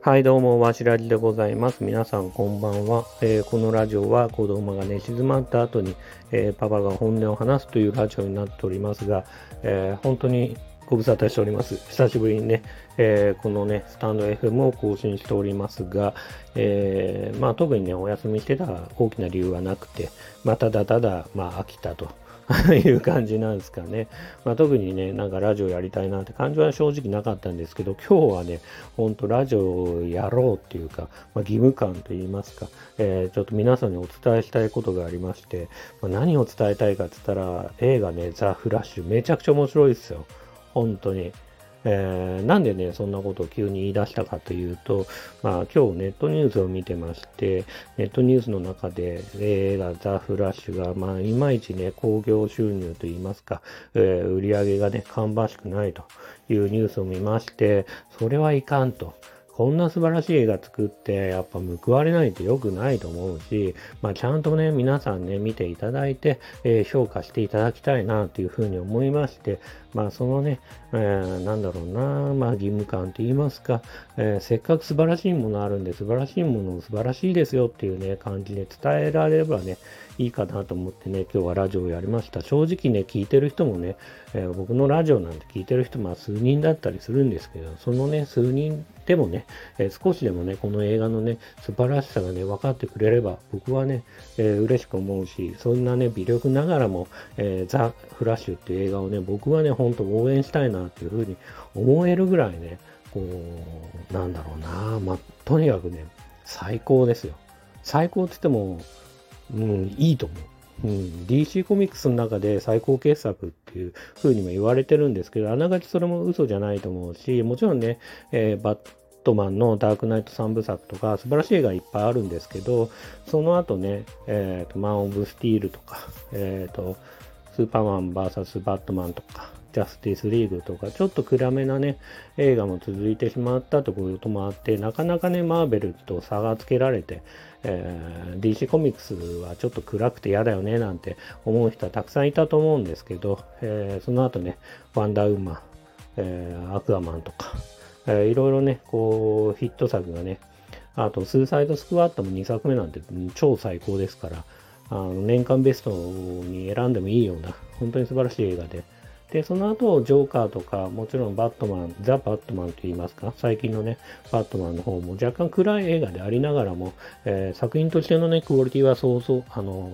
はい、どうも、わしらじでございます。皆さん、こんばんは。えーこのラジオは子供が寝静まった後に、えーパパが本音を話すというラジオになっておりますが、えー本当にご無沙汰しております。久しぶりにね、えーこのね、スタンド FM を更新しておりますが、えーまあ特にね、お休みしてた大きな理由はなくて、まあただただ、まあ飽きたと。いう感じなんですかね。まあ、特にね、なんかラジオやりたいなって感じは正直なかったんですけど、今日はね、ほんとラジオをやろうっていうか、まあ、義務感といいますか、えーちょっと皆さんにお伝えしたいことがありまして、まあ、何を伝えたいかって言ったら、映画ね、ザ・フラッシュ、めちゃくちゃ面白いですよ。本当に。えーなんでね、そんなことを急に言い出したかというと、まあ今日ネットニュースを見てまして、ネットニュースの中で映画ザ・フラッシュが、まあいまいちね、興行収入といいますか、えー売り上げがね、芳しくないというニュースを見まして、それはいかんと。こんな素晴らしい映画作って、やっぱ報われないと良くないと思うし、まあちゃんとね、皆さんね、見ていただいて、えー評価していただきたいなというふうに思いまして、まあそのね、えーなんだろうな、まあ義務感と言いますか、えーせっかく素晴らしいものあるんで、素晴らしいものを素晴らしいですよっていうね、感じで伝えられればね、いいかなと思ってね、今日はラジオをやりました。正直ね、聞いてる人もね、えー僕のラジオなんて聞いてる人、まあ数人だったりするんですけど、そのね、数人でもね、えー少しでもね、この映画のね、素晴らしさがね、分かってくれれば、僕はね、えー嬉しく思うし、そんなね、微力ながらも、えーザ・フラッシュっていう映画をね、僕はね、ほんと応援したいなっていうふうに思えるぐらいね、こう、なんだろうな、まあ、とにかくね、最高ですよ。最高って言っても、うん、いいと思う。うん、DC コミックスの中で最高傑作っていう風にも言われてるんですけど、あながちそれも嘘じゃないと思うし、もちろんね、えーバットマンのダークナイト3部作とか素晴らしい映画いっぱいあるんですけど、その後ね、えーと、マン・オブ・スティールとか、えーと、スーパーマン VS バットマンとか、ジャスティスリーグとか、ちょっと暗めなね、映画も続いてしまったということもあって、なかなかね、マーベルと差がつけられて、えー DC コミックスはちょっと暗くて嫌だよね、なんて思う人はたくさんいたと思うんですけど、えーその後ね、ワンダーウーマン、えーアクアマンとか、えーいろいろね、こう、ヒット作がね、あと、スーサイドスクワットも2作目なんて超最高ですから、あの年間ベストに選んでもいいような、本当に素晴らしい映画で。で、その後、ジョーカーとか、もちろんバットマン、ザ・バットマンと言いますか、最近のね、バットマンの方も若干暗い映画でありながらも、えー作品としてのね、クオリティはそうそう、あの、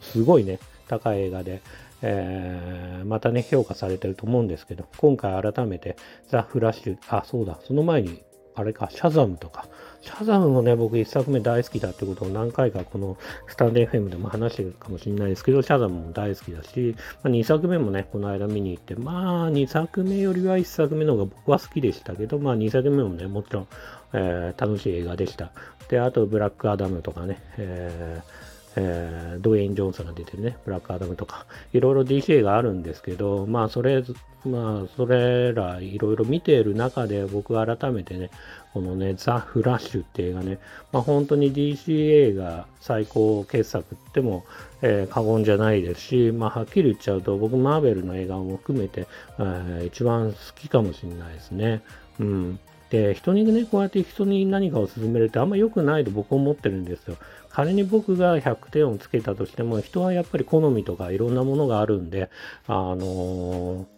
すごいね、高い映画で、えーまたね、評価されてると思うんですけど、今回改めて、ザ・フラッシュ、あ、そうだ、その前に、あれか、シャザムとか、シャザムもね、僕一作目大好きだってことを何回かこのスタンド FM でも話してるかもしれないですけど、シャザムも大好きだし、まあ、2作目もね、この間見に行って、まあ2作目よりは1作目の方が僕は好きでしたけど、まあ2作目もね、もちろん、えー楽しい映画でした。で、あとブラックアダムとかね、えーえードウェイン・ジョンソンが出てるね、ブラックアダムとか、いろいろ DC があるんですけど、まあ、それ、まあ、それらいろいろ見ている中で、僕は改めてね、このね、ザ・フラッシュって映画ね、まあ、本当に DC 映画最高傑作っても、えー過言じゃないですし、まあ、はっきり言っちゃうと、僕、マーベルの映画も含めて、えー一番好きかもしれないですね。うん。で、人にね、こうやって人に何かを勧めるってあんま良くないと僕は思ってるんですよ。仮に僕が100点をつけたとしても、人はやっぱり好みとかいろんなものがあるんで、あのー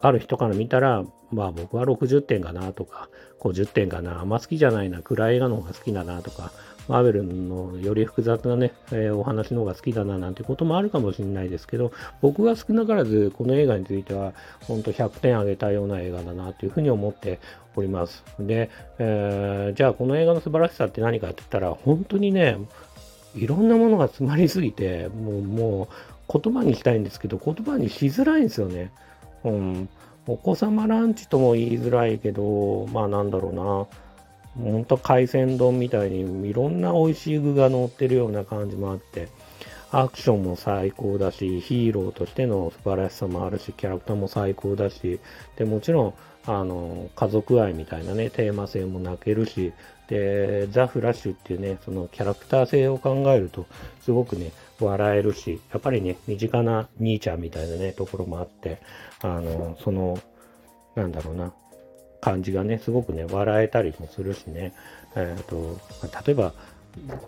ある人から見たら、まあ僕は60点かなとか、50点かな、あんま好きじゃないな、暗い映画の方が好きだなとか、マーベルのより複雑なね、えーお話の方が好きだななんてこともあるかもしれないですけど、僕が少なからずこの映画については、本当100点あげたような映画だなというふうに思っております。で、えーじゃあこの映画の素晴らしさって何かって言ったら、本当にね、いろんなものが詰まりすぎて、もう、もう言葉にしたいんですけど、言葉にしづらいんですよね。うん。お子様ランチとも言いづらいけど、まあなんだろうな。ほんと海鮮丼みたいにいろんな美味しい具が乗ってるような感じもあって、アクションも最高だし、ヒーローとしての素晴らしさもあるし、キャラクターも最高だし、で、もちろん、あの、家族愛みたいなね、テーマ性も泣けるし、で、ザ・フラッシュっていうね、そのキャラクター性を考えると、すごくね、笑えるし、やっぱりね、身近な兄ちゃんみたいなね、ところもあって、あの、その、なんだろうな、感じがね、すごくね、笑えたりもするしね、えーと例えば、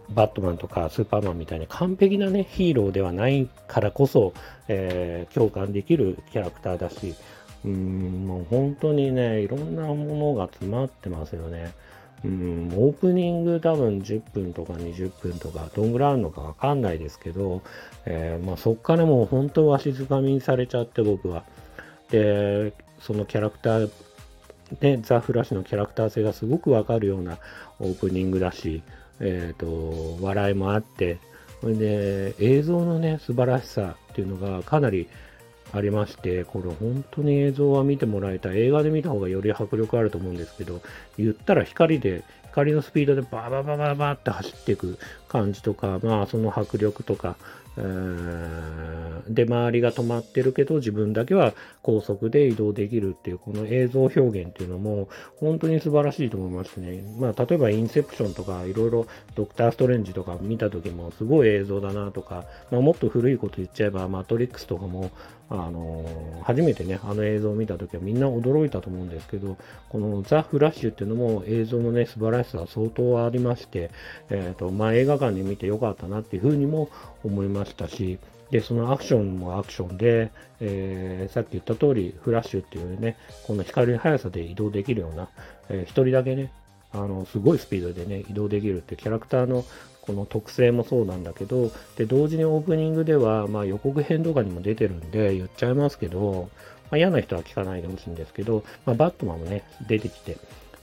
バットマンとかスーパーマンみたいに完璧なね、ヒーローではないからこそ、えー、共感できるキャラクターだし、うん、もう本当にね、いろんなものが詰まってますよね。うん、オープニング多分10分とか20分とか、どんぐらいあるのかわかんないですけど、えー、まあ、そっからもう本当わしづかみにされちゃって僕は。で、そのキャラクター、ね、ザ・フラッシュのキャラクター性がすごくわかるようなオープニングだし、えっ、ー、と、笑いもあって、で映像のね、素晴らしさっていうのがかなりありまして、これ本当に映像は見てもらえた。映画で見た方がより迫力あると思うんですけど、言ったら光で、光のスピードでバーバーバーバーって走っていく感じとか、まあその迫力とか、で、周りが止まってるけど、自分だけは高速で移動できるっていう、この映像表現っていうのも、本当に素晴らしいと思いますね。まあ、例えば、インセプションとか、いろいろ、ドクター・ストレンジとか見た時も、すごい映像だなとか、まあ、もっと古いこと言っちゃえば、マトリックスとかも、あのー、初めてね、あの映像を見た時はみんな驚いたと思うんですけど、このザ・フラッシュっていうのも映像のね、素晴らしさは相当ありまして、えっ、ー、と、まあ、映画館で見てよかったなっていうふうにも思いましたし、で、そのアクションもアクションで、えー、さっき言った通り、フラッシュっていうね、この光の速さで移動できるような、えー、一人だけね、あの、すごいスピードでね、移動できるってキャラクターのこの特性もそうなんだけど、で、同時にオープニングでは、まあ予告編とかにも出てるんで言っちゃいますけど、まあ、嫌な人は聞かないでほしいんですけど、まあ、バットマンもね、出てきて、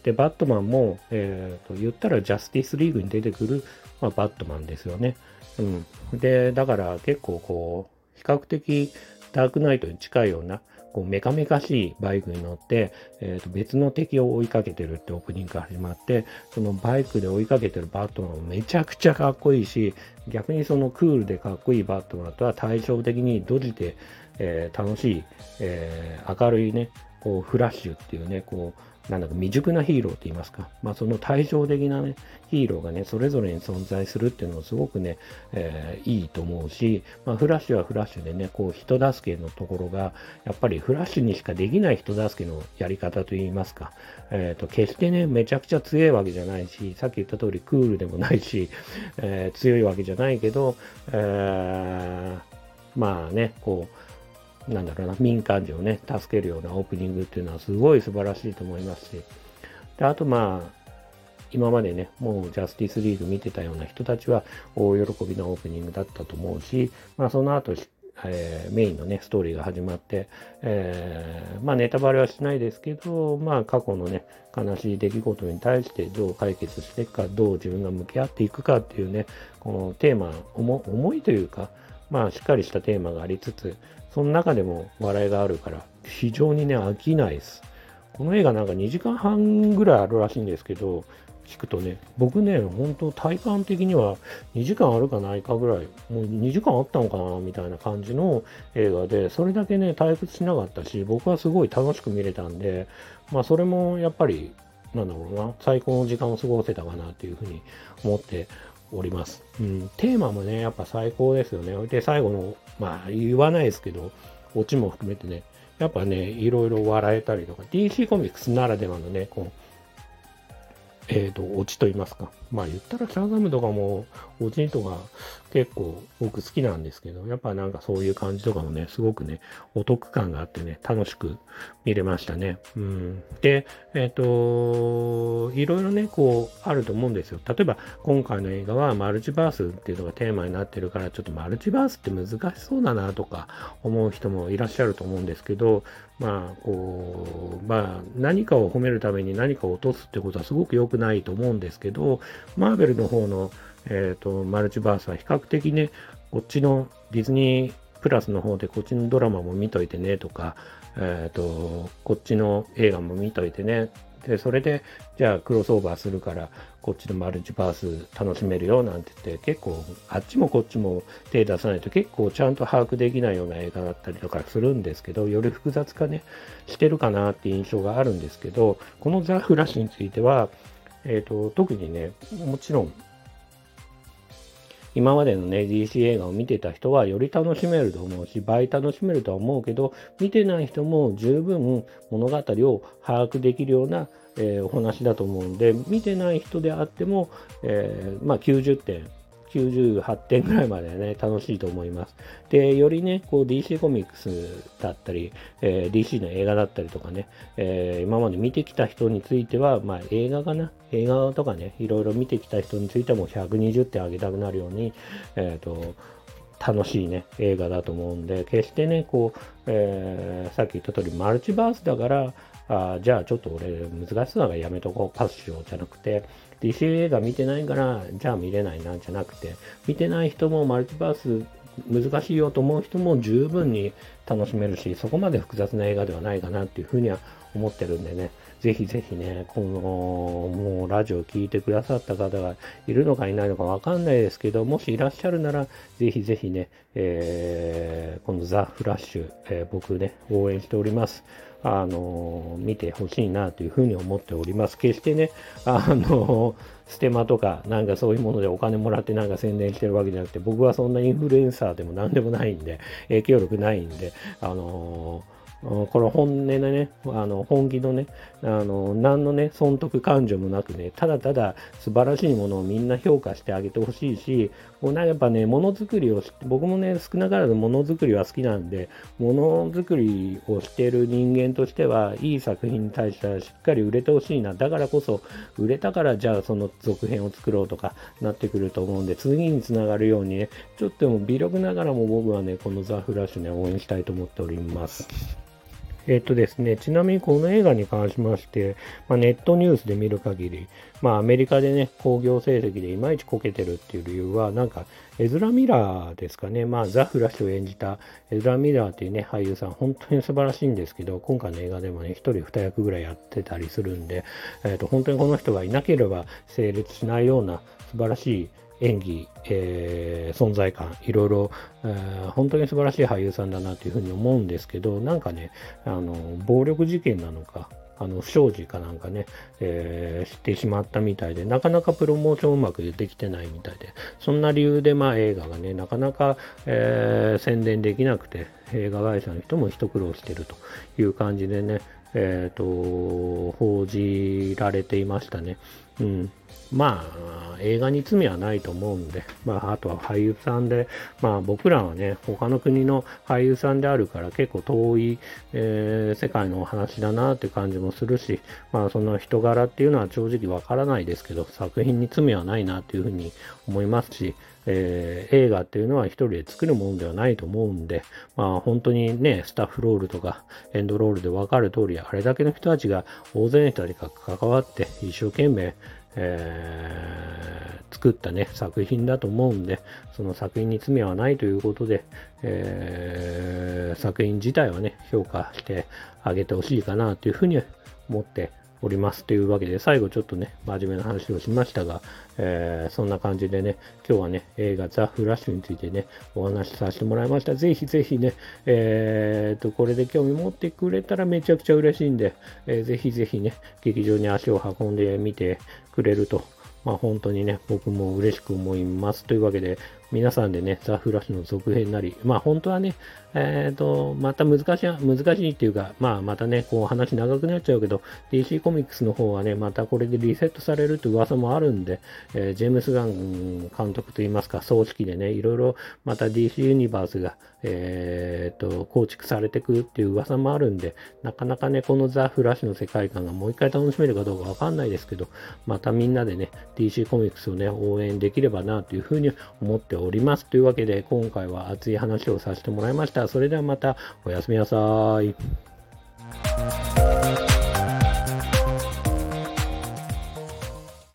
で、バットマンも、えー、と言ったらジャスティスリーグに出てくる、まあ、バットマンですよね。うん。で、だから結構こう、比較的ダークナイトに近いような、こうメカメカしいバイクに乗って、えー、と別の敵を追いかけてるってオープニングから始まって、そのバイクで追いかけてるバットマンもめちゃくちゃかっこいいし、逆にそのクールでかっこいいバットマンとは対照的にドジで、えー、楽しい、えー、明るいね、こうフラッシュっていうね、こうなんだか未熟なヒーローって言いますか、まあ、その対照的なね、ヒーローがね、それぞれに存在するっていうのもすごくね、えー、いいと思うし、まあ、フラッシュはフラッシュでね、こう、人助けのところが、やっぱりフラッシュにしかできない人助けのやり方と言いますか、えっ、ー、と、決してね、めちゃくちゃ強いわけじゃないし、さっき言った通りクールでもないし、えー、強いわけじゃないけど、えーまあね、こう、なんだろうな、民間人をね、助けるようなオープニングっていうのはすごい素晴らしいと思いますし、であとまあ、今までね、もうジャスティスリーグ見てたような人たちは大喜びのオープニングだったと思うし、まあその後、えー、メインのね、ストーリーが始まって、えー、まあネタバレはしないですけど、まあ過去のね、悲しい出来事に対してどう解決していくか、どう自分が向き合っていくかっていうね、このテーマ、重いというか、まあしっかりしたテーマがありつつ、その中でも笑いがあるから、非常にね、飽きないです。この映画なんか2時間半ぐらいあるらしいんですけど、聞くとね、僕ね、本当体感的には2時間あるかないかぐらい、もう2時間あったのかなみたいな感じの映画で、それだけね、退屈しなかったし、僕はすごい楽しく見れたんで、まあそれもやっぱり、なんだろうな、最高の時間を過ごせたかなっていうふうに思っております。うん、テーマもね、やっぱ最高ですよね。で、最後の、まあ言わないですけど、オチも含めてね、やっぱね、いろいろ笑えたりとか、DC コミックスならではのね、こう、えっ、ー、と、オチと言いますか。まあ言ったらシャザムとかも、オチとか結構僕好きなんですけど、やっぱなんかそういう感じとかもね、すごくね、お得感があってね、楽しく見れましたね。うん。で、えっ、ー、と、いろいろね、こう、あると思うんですよ。例えば、今回の映画はマルチバースっていうのがテーマになってるから、ちょっとマルチバースって難しそうだなとか思う人もいらっしゃると思うんですけど、まあ、こう、まあ、何かを褒めるために何かを落とすってことはすごく良くないと思うんですけど、マーベルの方の、えっ、ー、と、マルチバースは比較的ね、こっちのディズニープラスの方でこっちのドラマも見といてねとか、えっ、ー、と、こっちの映画も見といてね。で、それで、じゃあクロスオーバーするから、こっちのマルチバース楽しめるよなんて言って、結構、あっちもこっちも手出さないと結構ちゃんと把握できないような映画だったりとかするんですけど、より複雑化ね、してるかなって印象があるんですけど、このザ・フラッシュについては、えっ、ー、と、特にね、もちろん、今までのね、DC 映画を見てた人はより楽しめると思うし、倍楽しめるとは思うけど、見てない人も十分物語を把握できるような、えー、お話だと思うんで、見てない人であっても、えー、まあ90点98点ぐらいまでね、楽しいと思います。で、よりね、こう DC コミックスだったり、えー、DC の映画だったりとかね、えー、今まで見てきた人については、まあ映画かな、映画とかね、いろいろ見てきた人についても120点あげたくなるように、えっ、ー、と、楽しいね、映画だと思うんで、決してね、こう、えー、さっき言った通り、マルチバースだから、あじゃあちょっと俺難しそうだからやめとこう、パスしようじゃなくて、DC 映画見てないから、じゃあ見れないなん、じゃなくて、見てない人もマルチバース難しいよと思う人も十分に楽しめるし、そこまで複雑な映画ではないかなっていうふうには思ってるんでね、ぜひぜひね、この、もうラジオ聴いてくださった方がいるのかいないのかわかんないですけど、もしいらっしゃるなら、ぜひぜひね、えー、このザ・フラッシュ、えー、僕ね、応援しております。あの、見てほしいなというふうに思っております。決してね、あの、ステマとか、なんかそういうものでお金もらってなんか宣伝してるわけじゃなくて、僕はそんなインフルエンサーでも何でもないんで、影響力ないんで、あのこの本音でね、あの本気のね、あの何のね、損得感情もなくね、ただただ素晴らしいものをみんな評価してあげてほしいし、もうなんかやっぱね、ものづくりを僕もね、少なからずものづくりは好きなんで、ものづくりをしてる人間としては、いい作品に対してはしっかり売れてほしいな。だからこそ、売れたからじゃあその続編を作ろうとかなってくると思うんで、次につながるようにね、ちょっとでも微力ながらも僕はね、このザ・フラッシュね、応援したいと思っております。えっとですね、ちなみにこの映画に関しまして、まあ、ネットニュースで見る限り、まあ、アメリカでね、興行成績でいまいちこけてるっていう理由は、なんか、エズラ・ミラーですかね、まあ、ザ・フラッシュを演じたエズラ・ミラーっていうね、俳優さん、本当に素晴らしいんですけど、今回の映画でもね、一人二役ぐらいやってたりするんで、えっと、本当にこの人がいなければ成立しないような素晴らしい演技、えー、存在感、いろいろ、えー、本当に素晴らしい俳優さんだなというふうに思うんですけど、なんかね、あの、暴力事件なのか、あの、不祥事かなんかね、えー、してしまったみたいで、なかなかプロモーションうまくできてないみたいで、そんな理由で、まあ映画がね、なかなか、えー、宣伝できなくて、映画会社の人も一苦労してるという感じでね、えっ、ー、と、報じられていましたね。うん。まあ、映画に罪はないと思うんで、まあ、あとは俳優さんで、まあ、僕らはね、他の国の俳優さんであるから結構遠い、えー、世界のお話だなって感じもするし、まあ、その人柄っていうのは正直わからないですけど、作品に罪はないなっていうふうに思いますし、えー、映画っていうのは一人で作るものではないと思うんで、まあ本当にね、スタッフロールとかエンドロールでわかる通り、あれだけの人たちが、大勢の人たちが関わって一生懸命、えー、作ったね、作品だと思うんで、その作品に罪はないということで、えー、作品自体はね、評価してあげてほしいかなというふうに思っております。というわけで、最後ちょっとね、真面目な話をしましたが、えー、そんな感じでね、今日はね、映画ザ・フラッシュについてね、お話しさせてもらいました。ぜひぜひね、えー、と、これで興味持ってくれたらめちゃくちゃ嬉しいんで、えー、ぜひぜひね、劇場に足を運んでみてくれると、まあ本当にね、僕も嬉しく思います。というわけで、皆さんでね、ザ・フラッシュの続編なり、まあ本当はね、えっ、ー、と、また難しい、難しいっていうか、まあまたね、こう話長くなっちゃうけど、DC コミックスの方はね、またこれでリセットされるって噂もあるんで、えー、ジェームス・ガン監督といいますか、葬式でね、いろいろまた DC ユニバースが、えっ、ー、と、構築されてくっていう噂もあるんで、なかなかね、このザ・フラッシュの世界観がもう一回楽しめるかどうかわかんないですけど、またみんなでね、DC コミックスをね、応援できればなというふうに思っております。というわけで、今回は熱い話をさせてもらいました。それではまた、おやすみなさい。